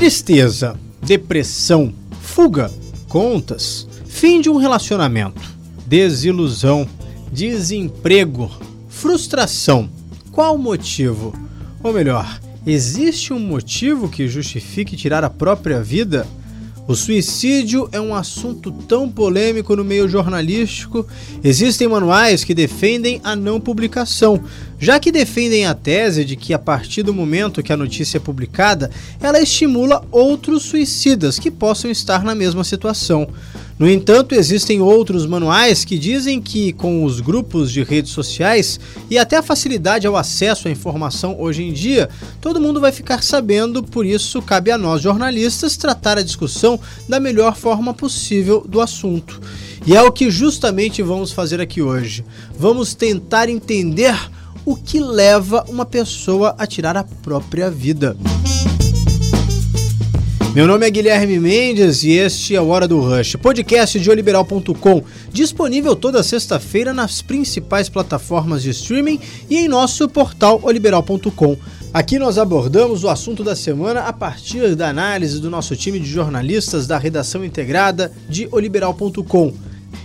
Tristeza, depressão, fuga, contas, fim de um relacionamento, desilusão, desemprego, frustração. Qual o motivo? Ou melhor, existe um motivo que justifique tirar a própria vida? O suicídio é um assunto tão polêmico no meio jornalístico. Existem manuais que defendem a não publicação, já que defendem a tese de que a partir do momento que a notícia é publicada, ela estimula outros suicidas que possam estar na mesma situação. No entanto, existem outros manuais que dizem que, com os grupos de redes sociais e até a facilidade ao acesso à informação hoje em dia, todo mundo vai ficar sabendo, por isso cabe a nós jornalistas tratar a discussão da melhor forma possível do assunto. E é o que justamente vamos fazer aqui hoje. Vamos tentar entender o que leva uma pessoa a tirar a própria vida. Meu nome é Guilherme Mendes e este é o Hora do Rush, podcast de oliberal.com, disponível toda sexta-feira nas principais plataformas de streaming e em nosso portal oliberal.com. Aqui nós abordamos o assunto da semana a partir da análise do nosso time de jornalistas da redação integrada de oliberal.com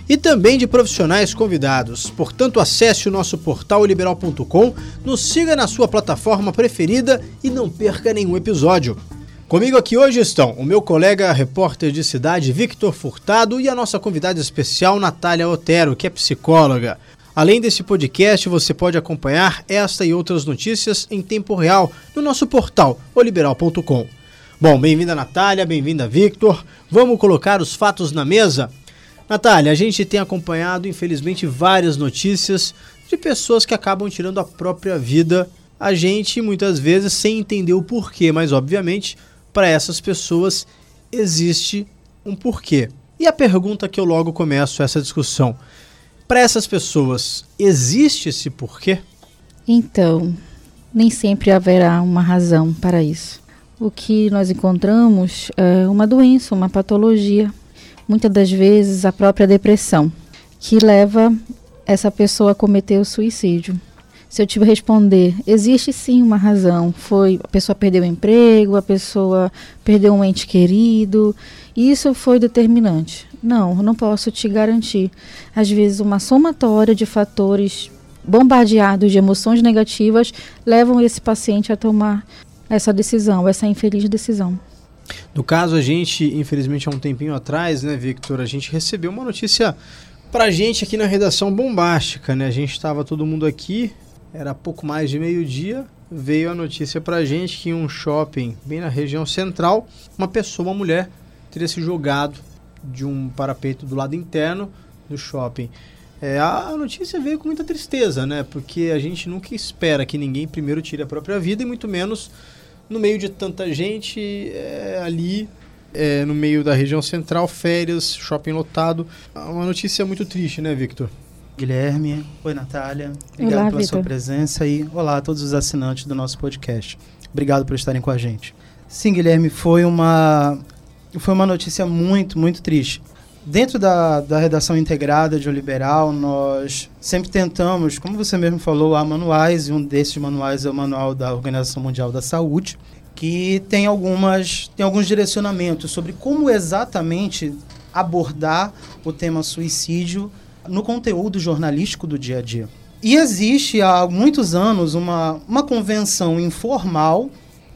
e também de profissionais convidados. Portanto, acesse o nosso portal oliberal.com, nos siga na sua plataforma preferida e não perca nenhum episódio. Comigo aqui hoje estão o meu colega repórter de cidade Victor Furtado e a nossa convidada especial Natália Otero, que é psicóloga. Além desse podcast, você pode acompanhar esta e outras notícias em tempo real no nosso portal oliberal.com. Bom, bem-vinda Natália, bem-vinda Victor. Vamos colocar os fatos na mesa? Natália, a gente tem acompanhado, infelizmente, várias notícias de pessoas que acabam tirando a própria vida. A gente, muitas vezes, sem entender o porquê, mas obviamente para essas pessoas existe um porquê. E a pergunta que eu logo começo essa discussão: para essas pessoas existe esse porquê? Então, nem sempre haverá uma razão para isso. O que nós encontramos é uma doença, uma patologia, muitas das vezes a própria depressão, que leva essa pessoa a cometer o suicídio se eu tiver responder, existe sim uma razão. Foi a pessoa perdeu o emprego, a pessoa perdeu um ente querido. Isso foi determinante. Não, não posso te garantir. Às vezes, uma somatória de fatores bombardeados de emoções negativas levam esse paciente a tomar essa decisão, essa infeliz decisão. No caso, a gente, infelizmente, há um tempinho atrás, né, Victor, a gente recebeu uma notícia pra gente aqui na redação bombástica, né? A gente estava todo mundo aqui, era pouco mais de meio-dia, veio a notícia pra gente que em um shopping bem na região central, uma pessoa, uma mulher, teria se jogado de um parapeito do lado interno do shopping. É, a notícia veio com muita tristeza, né? Porque a gente nunca espera que ninguém primeiro tire a própria vida e muito menos no meio de tanta gente é, ali é, no meio da região central, férias, shopping lotado. Uma notícia muito triste, né, Victor? Guilherme. Oi, Natália. Obrigado olá, pela Victor. sua presença e olá a todos os assinantes do nosso podcast. Obrigado por estarem com a gente. Sim, Guilherme, foi uma, foi uma notícia muito, muito triste. Dentro da, da redação integrada de O Liberal, nós sempre tentamos, como você mesmo falou, há manuais, e um desses manuais é o manual da Organização Mundial da Saúde, que tem, algumas, tem alguns direcionamentos sobre como exatamente abordar o tema suicídio no conteúdo jornalístico do dia a dia. E existe há muitos anos uma, uma convenção informal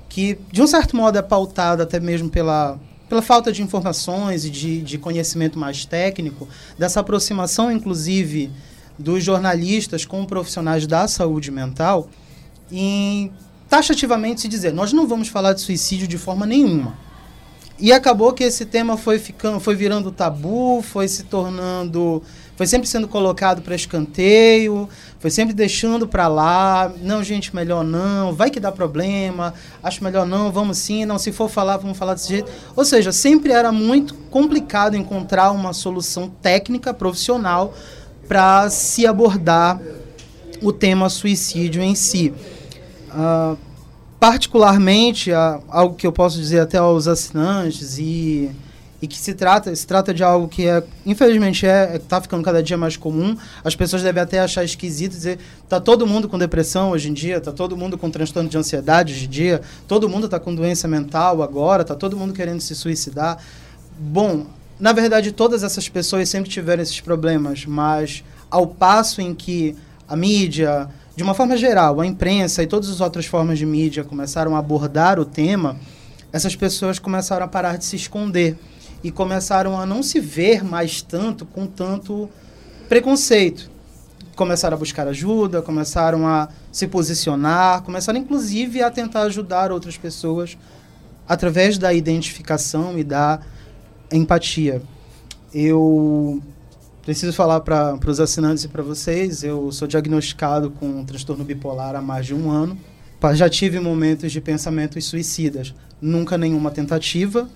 que, de um certo modo, é pautada até mesmo pela, pela falta de informações e de, de conhecimento mais técnico, dessa aproximação, inclusive, dos jornalistas com profissionais da saúde mental, em taxativamente se dizer, nós não vamos falar de suicídio de forma nenhuma. E acabou que esse tema foi ficando, foi virando tabu, foi se tornando foi sempre sendo colocado para escanteio, foi sempre deixando para lá, não, gente, melhor não, vai que dá problema, acho melhor não, vamos sim, não, se for falar, vamos falar desse jeito. Ou seja, sempre era muito complicado encontrar uma solução técnica, profissional, para se abordar o tema suicídio em si. Uh, particularmente, algo que eu posso dizer até aos assinantes e e que se trata, se trata de algo que é, infelizmente, é, tá ficando cada dia mais comum. As pessoas devem até achar esquisito dizer, tá todo mundo com depressão hoje em dia, tá todo mundo com transtorno de ansiedade hoje em dia, todo mundo tá com doença mental agora, tá todo mundo querendo se suicidar. Bom, na verdade, todas essas pessoas sempre tiveram esses problemas, mas ao passo em que a mídia, de uma forma geral, a imprensa e todas as outras formas de mídia começaram a abordar o tema, essas pessoas começaram a parar de se esconder e começaram a não se ver mais tanto com tanto preconceito. Começaram a buscar ajuda, começaram a se posicionar, começaram inclusive a tentar ajudar outras pessoas através da identificação e da empatia. Eu preciso falar para os assinantes e para vocês, eu sou diagnosticado com um transtorno bipolar há mais de um ano. Já tive momentos de pensamentos suicidas, nunca nenhuma tentativa,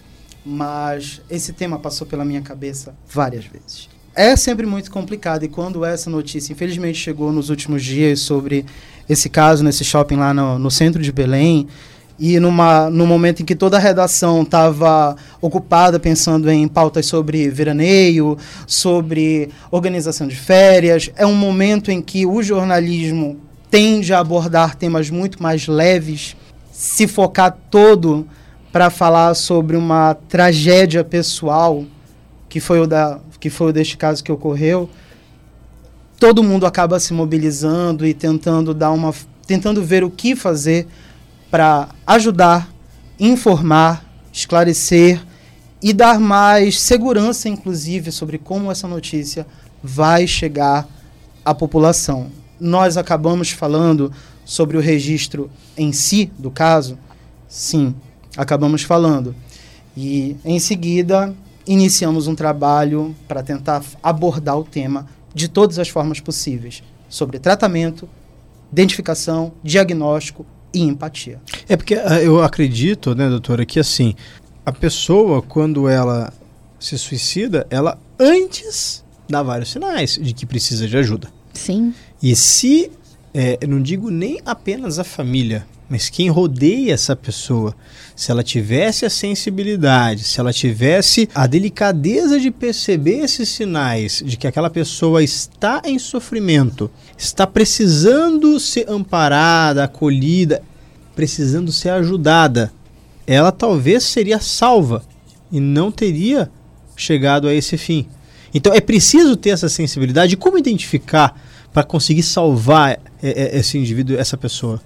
mas esse tema passou pela minha cabeça várias vezes. É sempre muito complicado e quando essa notícia, infelizmente, chegou nos últimos dias sobre esse caso nesse shopping lá no, no centro de Belém, e numa, no momento em que toda a redação estava ocupada pensando em pautas sobre veraneio, sobre organização de férias, é um momento em que o jornalismo tende a abordar temas muito mais leves, se focar todo para falar sobre uma tragédia pessoal, que foi o da que foi o deste caso que ocorreu, todo mundo acaba se mobilizando e tentando dar uma tentando ver o que fazer para ajudar, informar, esclarecer e dar mais segurança, inclusive, sobre como essa notícia vai chegar à população. Nós acabamos falando sobre o registro em si do caso? Sim, acabamos falando. E em seguida, iniciamos um trabalho para tentar abordar o tema de todas as formas possíveis, sobre tratamento, identificação, diagnóstico e empatia. É porque ah, eu acredito, né, doutora, que assim, a pessoa quando ela se suicida, ela antes dá vários sinais de que precisa de ajuda. Sim. E se, é, eu não digo nem apenas a família, mas quem rodeia essa pessoa, se ela tivesse a sensibilidade, se ela tivesse a delicadeza de perceber esses sinais de que aquela pessoa está em sofrimento, está precisando ser amparada, acolhida, precisando ser ajudada, ela talvez seria salva e não teria chegado a esse fim. Então é preciso ter essa sensibilidade. Como identificar para conseguir salvar é, é, esse indivíduo, essa pessoa?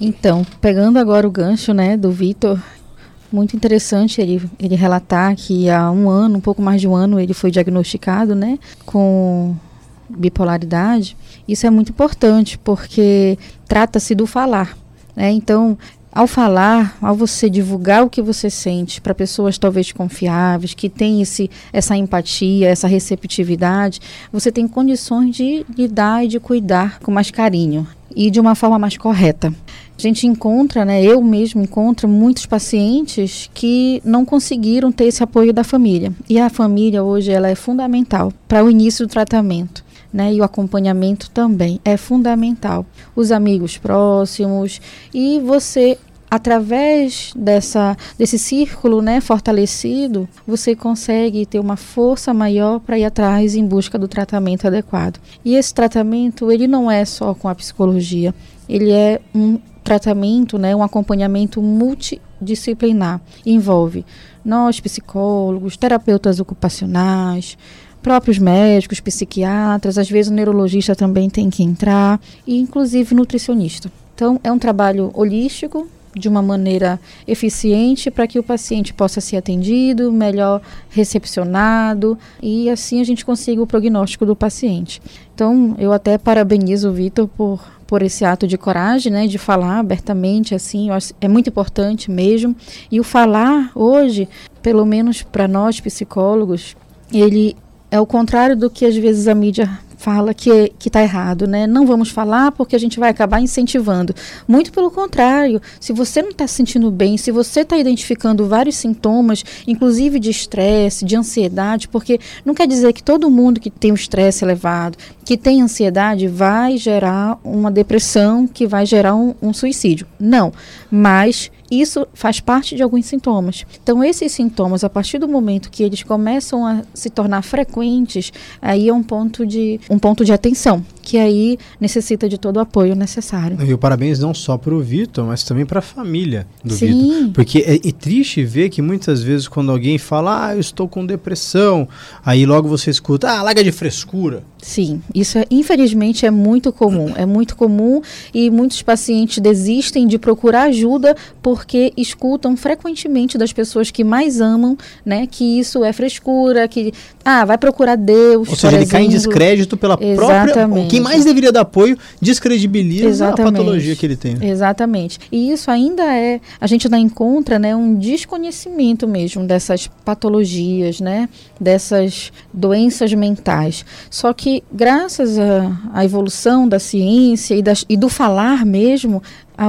Então, pegando agora o gancho, né, do Vitor, muito interessante ele, ele relatar que há um ano, um pouco mais de um ano, ele foi diagnosticado, né, com bipolaridade. Isso é muito importante porque trata-se do falar, né? Então, ao falar, ao você divulgar o que você sente para pessoas talvez confiáveis, que têm esse, essa empatia, essa receptividade, você tem condições de lidar e de cuidar com mais carinho e de uma forma mais correta. A gente encontra, né, eu mesmo encontro muitos pacientes que não conseguiram ter esse apoio da família. E a família hoje ela é fundamental para o início do tratamento. Né, e o acompanhamento também é fundamental. Os amigos próximos e você através dessa, desse círculo né, fortalecido, você consegue ter uma força maior para ir atrás em busca do tratamento adequado. E esse tratamento, ele não é só com a psicologia, ele é um tratamento, né, um acompanhamento multidisciplinar. Envolve nós, psicólogos, terapeutas ocupacionais, próprios médicos, psiquiatras, às vezes o neurologista também tem que entrar, e inclusive nutricionista. Então, é um trabalho holístico, de uma maneira eficiente para que o paciente possa ser atendido, melhor recepcionado e assim a gente consiga o prognóstico do paciente. Então, eu até parabenizo o Vitor por, por esse ato de coragem, né, de falar abertamente assim, é muito importante mesmo. E o falar hoje, pelo menos para nós psicólogos, ele é o contrário do que às vezes a mídia fala que está errado, né? Não vamos falar porque a gente vai acabar incentivando. Muito pelo contrário, se você não está se sentindo bem, se você está identificando vários sintomas, inclusive de estresse, de ansiedade, porque não quer dizer que todo mundo que tem um estresse elevado, que tem ansiedade, vai gerar uma depressão, que vai gerar um, um suicídio. Não, mas isso faz parte de alguns sintomas. Então, esses sintomas, a partir do momento que eles começam a se tornar frequentes, aí é um ponto de, um ponto de atenção que aí necessita de todo o apoio necessário. E o parabéns não só para o Vitor, mas também para a família do Vitor. Porque é, é, triste ver que muitas vezes quando alguém fala, ah, eu estou com depressão, aí logo você escuta, ah, larga de frescura. Sim, isso é, infelizmente é muito comum, é muito comum e muitos pacientes desistem de procurar ajuda porque escutam frequentemente das pessoas que mais amam, né, que isso é frescura, que ah, vai procurar Deus, Ou seja, ele exemplo. cai em descrédito pela Exatamente. própria quem mais deveria dar apoio descredibiliza Exatamente. a patologia que ele tem. Exatamente. E isso ainda é, a gente ainda encontra, né, um desconhecimento mesmo dessas patologias, né, dessas doenças mentais. Só que graças à evolução da ciência e, das, e do falar mesmo,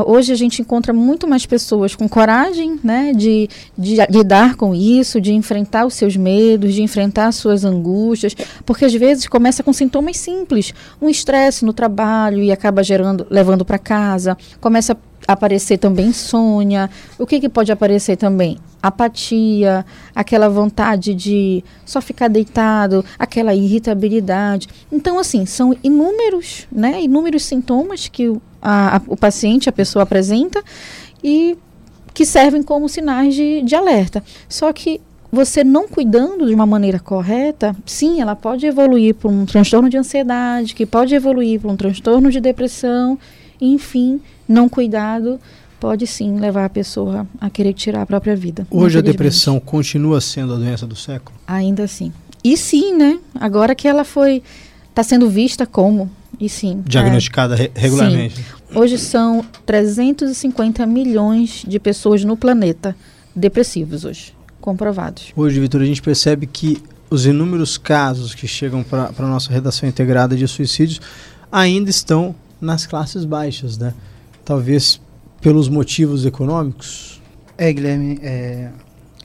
hoje a gente encontra muito mais pessoas com coragem né, de, de, lidar com isso, de enfrentar os seus medos, de enfrentar as suas angústias, porque às vezes começa com sintomas simples, um estresse no trabalho e acaba gerando, levando para casa, começa a aparecer também insônia. O que, que pode aparecer também? Apatia, aquela vontade de só ficar deitado, aquela irritabilidade. Então, assim, são inúmeros, né, inúmeros sintomas que a, a, o paciente, a pessoa apresenta e que servem como sinais de, de alerta. Só que você não cuidando de uma maneira correta, sim, ela pode evoluir para um transtorno de ansiedade, que pode evoluir para um transtorno de depressão, enfim, não cuidado pode sim levar a pessoa a querer tirar a própria vida. Hoje a depressão continua sendo a doença do século? Ainda assim. E sim, né? Agora que ela foi está sendo vista como e sim. Diagnosticada é, regularmente. Sim. Hoje são 350 milhões de pessoas no planeta depressivos hoje, comprovados. Hoje, Vitor, a gente percebe que os inúmeros casos que chegam para a nossa redação integrada de suicídios ainda estão nas classes baixas, né? Talvez pelos motivos econômicos. É, Guilherme, é,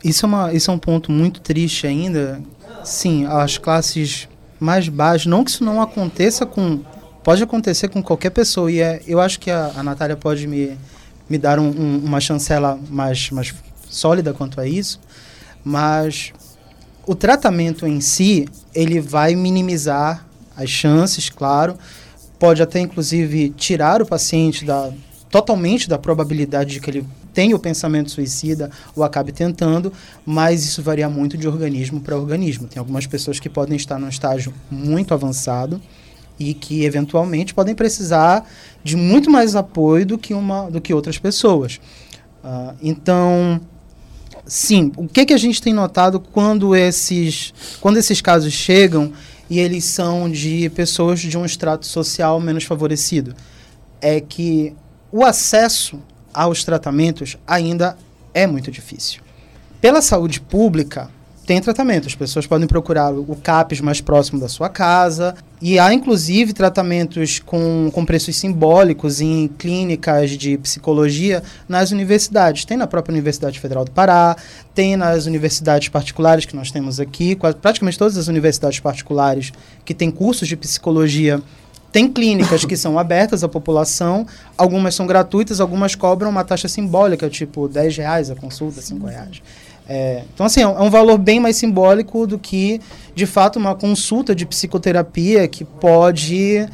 isso, é uma, isso é um ponto muito triste ainda. Sim, as classes mais baixas, não que isso não aconteça com pode acontecer com qualquer pessoa. E é, eu acho que a, a Natália pode me, me dar um, um, uma chancela mais, mais sólida quanto a isso. Mas o tratamento em si, ele vai minimizar as chances, claro. Pode até, inclusive, tirar o paciente da, totalmente da probabilidade de que ele tenha o pensamento suicida ou acabe tentando, mas isso varia muito de organismo para organismo. Tem algumas pessoas que podem estar num estágio muito avançado, e que eventualmente podem precisar de muito mais apoio do que, uma, do que outras pessoas. Uh, então, sim, o que, que a gente tem notado quando esses, quando esses casos chegam e eles são de pessoas de um extrato social menos favorecido? É que o acesso aos tratamentos ainda é muito difícil. Pela saúde pública, tem tratamento. As pessoas podem procurar o CAPES mais próximo da sua casa. E há, inclusive, tratamentos com, com preços simbólicos em clínicas de psicologia nas universidades. Tem na própria Universidade Federal do Pará, tem nas universidades particulares que nós temos aqui. Praticamente todas as universidades particulares que têm cursos de psicologia tem clínicas que são abertas à população, algumas são gratuitas, algumas cobram uma taxa simbólica, tipo 10 reais a consulta, 5 reais. É, então, assim, é um, é um valor bem mais simbólico do que, de fato, uma consulta de psicoterapia que pode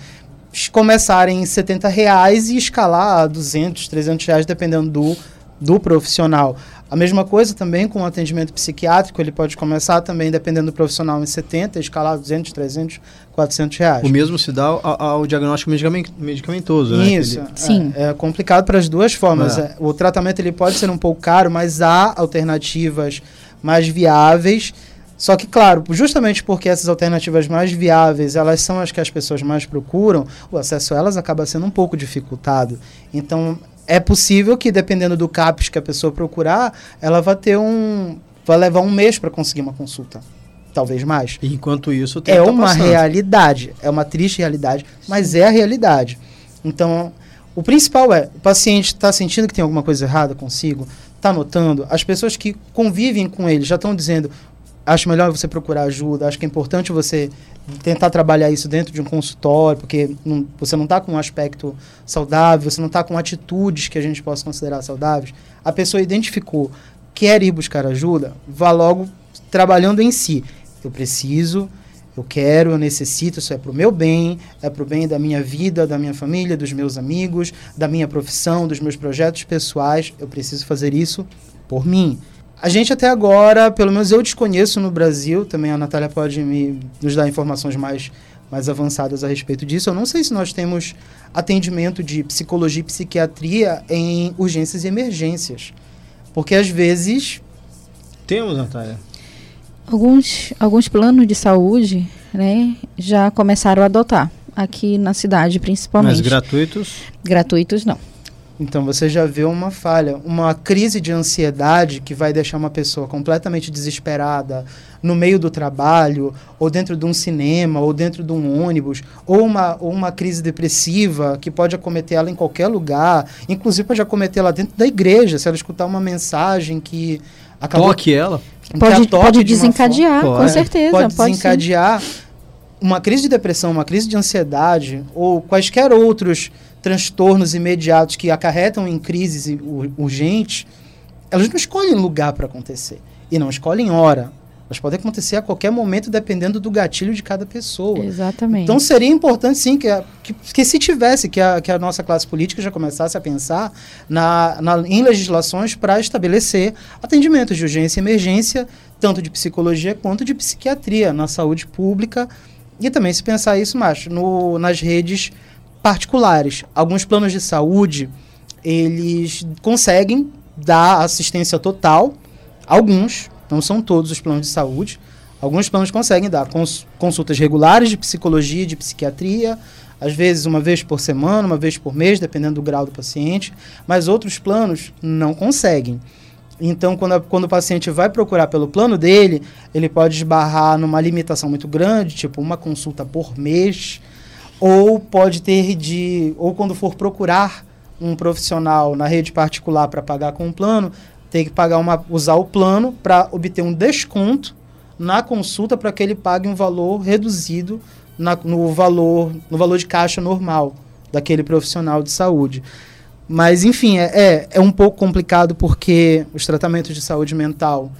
começar em 70 reais e escalar a 200, 300 reais, dependendo do, do profissional. A mesma coisa também com o atendimento psiquiátrico, ele pode começar também, dependendo do profissional, em 70, escalar 200, 300, 400 reais. O mesmo se dá ao, ao diagnóstico medicamentoso, né? Isso, ele... Sim. É, é, complicado para as duas formas. É. O tratamento ele pode ser um pouco caro, mas há alternativas mais viáveis. Só que, claro, justamente porque essas alternativas mais viáveis, elas são as que as pessoas mais procuram, o acesso a elas acaba sendo um pouco dificultado. Então, é possível que, dependendo do CAPES que a pessoa procurar, ela vai ter um. vai levar um mês para conseguir uma consulta. Talvez mais. Enquanto isso, é uma passando. realidade. É uma triste realidade, mas é a realidade. Então, o principal é: o paciente está sentindo que tem alguma coisa errada consigo, está notando, as pessoas que convivem com ele já estão dizendo. Acho melhor você procurar ajuda, acho que é importante você tentar trabalhar isso dentro de um consultório, porque não, você não está com um aspecto saudável, você não está com atitudes que a gente possa considerar saudáveis, a pessoa identificou, quer ir buscar ajuda, vá logo trabalhando em si. Eu preciso, eu quero, eu necessito, isso é para o meu bem, é para o bem da minha vida, da minha família, dos meus amigos, da minha profissão, dos meus projetos pessoais. Eu preciso fazer isso por mim. A gente até agora, pelo menos eu desconheço no Brasil, também a Natália pode me, nos dar informações mais, mais avançadas a respeito disso. Eu não sei se nós temos atendimento de psicologia e psiquiatria em urgências e emergências. Porque às vezes. Temos, Natália. Alguns, alguns planos de saúde né, já começaram a adotar, aqui na cidade principalmente. Mas gratuitos? Gratuitos não. Então você já vê uma falha, uma crise de ansiedade que vai deixar uma pessoa completamente desesperada no meio do trabalho, ou dentro de um cinema, ou dentro de um ônibus, ou uma, ou uma crise depressiva que pode acometer ela em qualquer lugar, inclusive pode acometer ela dentro da igreja, se ela escutar uma mensagem que acabou. Toque ela. Pode, pode desencadear, forma, com certeza. Pode, pode desencadear sim. uma crise de depressão, uma crise de ansiedade, ou quaisquer outros transtornos imediatos que acarretam em crises urgentes, elas não escolhem lugar para acontecer. E não escolhem hora. Elas podem acontecer a qualquer momento, dependendo do gatilho de cada pessoa. Exatamente. Então seria importante, sim, que, a, que, que, se tivesse, que a, que a nossa classe política já começasse a pensar na, na em legislações para estabelecer atendimentos de urgência e emergência, tanto de psicologia quanto de psiquiatria, na saúde pública. E também se pensar isso mais no, nas redes particulares. Alguns planos de saúde, eles conseguem dar assistência total, alguns, não são todos os planos de saúde, alguns planos conseguem dar cons consultas regulares de psicologia, de psiquiatria, às vezes uma vez por semana, uma vez por mês, dependendo do grau do paciente, mas outros planos não conseguem. Então, quando, a, quando o paciente vai procurar pelo plano dele, ele pode esbarrar numa limitação muito grande, tipo uma consulta por mês, ou pode ter de ou quando for procurar um profissional na rede particular para pagar com um plano, tem que pagar uma usar o plano para obter um desconto na consulta para que ele pague um valor reduzido na, no valor no valor de caixa normal daquele profissional de saúde. Mas, enfim, é, é, é um pouco complicado porque os tratamentos de saúde mental,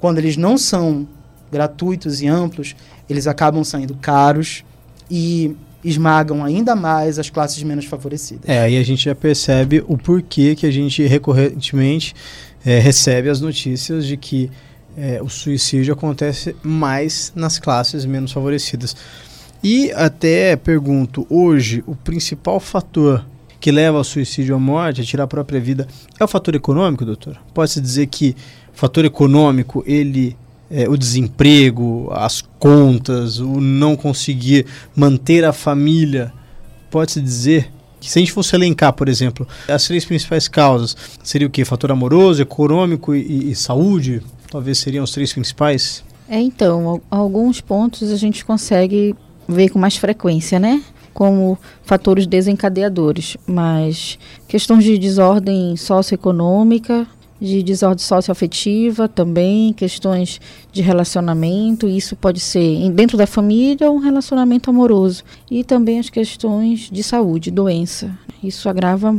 quando eles não são gratuitos e amplos, eles acabam saindo caros e esmagam ainda mais as classes menos favorecidas. É, aí a gente já percebe o porquê que a gente recorrentemente é, recebe as notícias de que é, o suicídio acontece mais nas classes menos favorecidas. E até pergunto, hoje, o principal fator que leva ao suicídio à morte, a tirar a própria vida, é o fator econômico, doutor? Pode-se dizer que o fator econômico, ele é, o desemprego, as contas, o não conseguir manter a família, pode-se dizer que se a gente fosse elencar, por exemplo, as três principais causas, seria o que? Fator amoroso, econômico e, e saúde? Talvez seriam os três principais? É, então, alguns pontos a gente consegue ver com mais frequência, né? Como fatores desencadeadores, mas questões de desordem socioeconômica, de desordem socioafetiva também, questões de relacionamento, isso pode ser dentro da família ou um relacionamento amoroso. E também as questões de saúde, doença. Isso agrava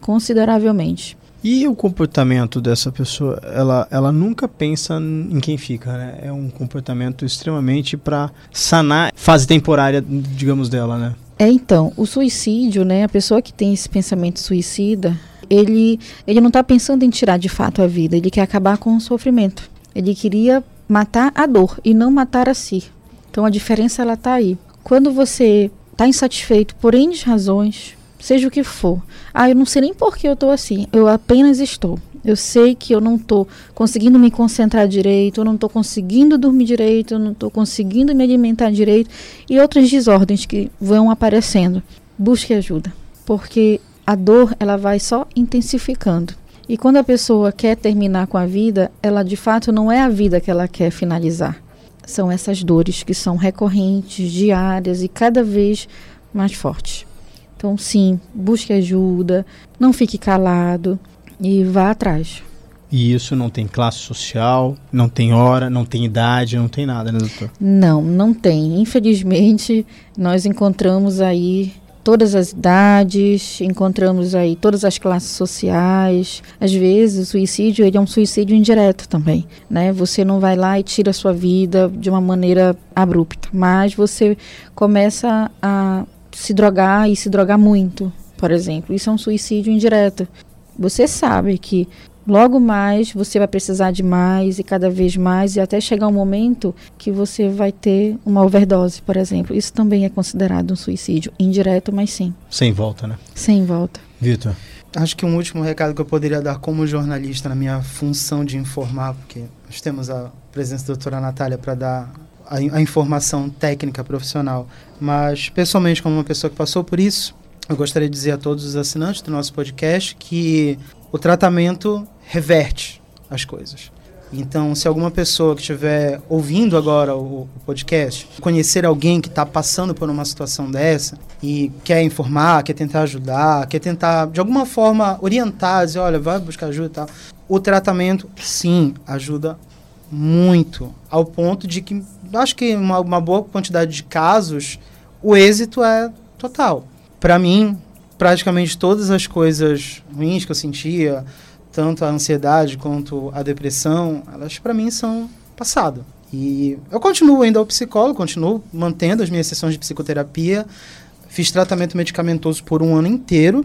consideravelmente. E o comportamento dessa pessoa, ela, ela nunca pensa em quem fica, né? É um comportamento extremamente para sanar fase temporária, digamos, dela, né? É, então, o suicídio, né? A pessoa que tem esse pensamento suicida, ele, ele não está pensando em tirar de fato a vida, ele quer acabar com o sofrimento. Ele queria matar a dor e não matar a si. Então a diferença ela está aí. Quando você está insatisfeito por N razões, seja o que for, ah, eu não sei nem por que eu estou assim, eu apenas estou. Eu sei que eu não estou conseguindo me concentrar direito, eu não estou conseguindo dormir direito, eu não estou conseguindo me alimentar direito e outras desordens que vão aparecendo. Busque ajuda, porque a dor ela vai só intensificando. E quando a pessoa quer terminar com a vida, ela de fato não é a vida que ela quer finalizar. São essas dores que são recorrentes, diárias e cada vez mais fortes. Então, sim, busque ajuda, não fique calado e vá atrás. E isso não tem classe social, não tem hora, não tem idade, não tem nada, né, doutor? Não, não tem. Infelizmente, nós encontramos aí todas as idades, encontramos aí todas as classes sociais. Às vezes o suicídio ele é um suicídio indireto também, né? Você não vai lá e tira a sua vida de uma maneira abrupta, mas você começa a se drogar e se drogar muito, por exemplo. Isso é um suicídio indireto. Você sabe que logo mais você vai precisar de mais e cada vez mais e até chegar um momento que você vai ter uma overdose, por exemplo. Isso também é considerado um suicídio indireto, mas sim. Sem volta, né? Sem volta. Vitor. Acho que um último recado que eu poderia dar como jornalista na minha função de informar, porque nós temos a presença da doutora Natália para dar a, a informação técnica profissional, mas pessoalmente como uma pessoa que passou por isso, eu gostaria de dizer a todos os assinantes do nosso podcast que o tratamento reverte as coisas. Então, se alguma pessoa que estiver ouvindo agora o, o podcast, conhecer alguém que está passando por uma situação dessa e quer informar, quer tentar ajudar, quer tentar de alguma forma orientar, dizer, olha, vai buscar ajuda e tal, o tratamento, sim, ajuda muito, ao ponto de que acho que uma, uma boa quantidade de casos, o êxito é total. Para mim, praticamente todas as coisas ruins que eu sentia, tanto a ansiedade quanto a depressão, elas para mim são passado. E eu continuo ainda ao psicólogo, continuo mantendo as minhas sessões de psicoterapia, fiz tratamento medicamentoso por um ano inteiro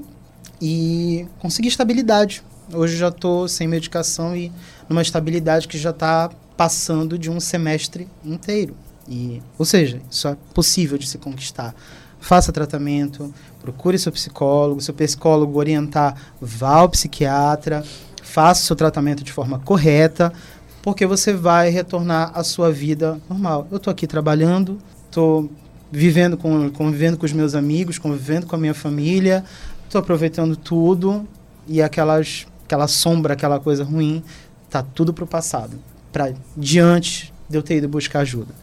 e consegui estabilidade. Hoje já estou sem medicação e numa estabilidade que já está passando de um semestre inteiro. E, ou seja, isso é possível de se conquistar faça tratamento, procure seu psicólogo, seu psicólogo orientar, vá ao psiquiatra, faça seu tratamento de forma correta, porque você vai retornar à sua vida normal. Eu estou aqui trabalhando, estou vivendo com, convivendo com os meus amigos, convivendo com a minha família, estou aproveitando tudo e aquelas, aquela sombra, aquela coisa ruim, tá tudo para o passado, para diante de eu ter ido buscar ajuda.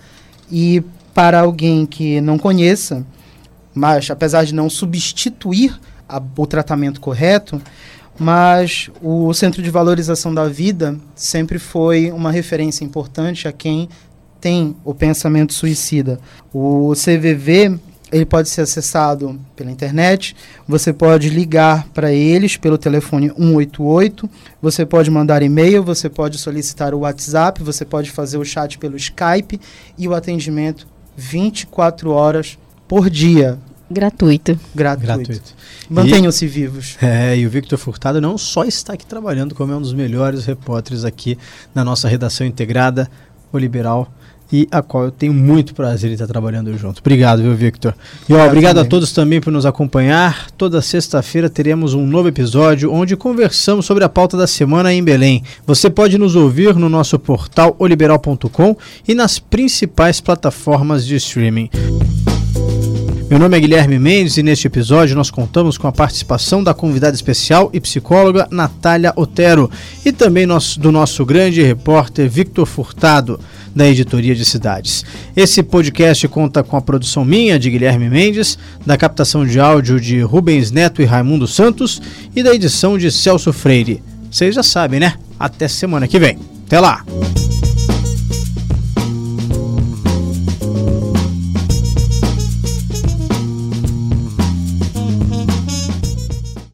E para alguém que não conheça, mas apesar de não substituir a, o tratamento correto, mas o Centro de Valorização da Vida sempre foi uma referência importante a quem tem o pensamento suicida. O CVV ele pode ser acessado pela internet, você pode ligar para eles pelo telefone 188, você pode mandar e-mail, você pode solicitar o WhatsApp, você pode fazer o chat pelo Skype e o atendimento 24 horas por dia. Gratuito. Gratuito. Gratuito. Mantenham-se vivos. É, e o Victor Furtado não só está aqui trabalhando, como é um dos melhores repórteres aqui na nossa redação integrada, o Liberal, e a qual eu tenho muito prazer em estar trabalhando junto. Obrigado, viu, Victor? E ó, obrigado a todos também por nos acompanhar. Toda sexta-feira teremos um novo episódio onde conversamos sobre a pauta da semana em Belém. Você pode nos ouvir no nosso portal oliberal.com e nas principais plataformas de streaming. Meu nome é Guilherme Mendes e neste episódio nós contamos com a participação da convidada especial e psicóloga Natália Otero e também do nosso grande repórter Victor Furtado, da Editoria de Cidades. Esse podcast conta com a produção minha, de Guilherme Mendes, da captação de áudio de Rubens Neto e Raimundo Santos e da edição de Celso Freire. Vocês já sabem, né? Até semana que vem. Até lá!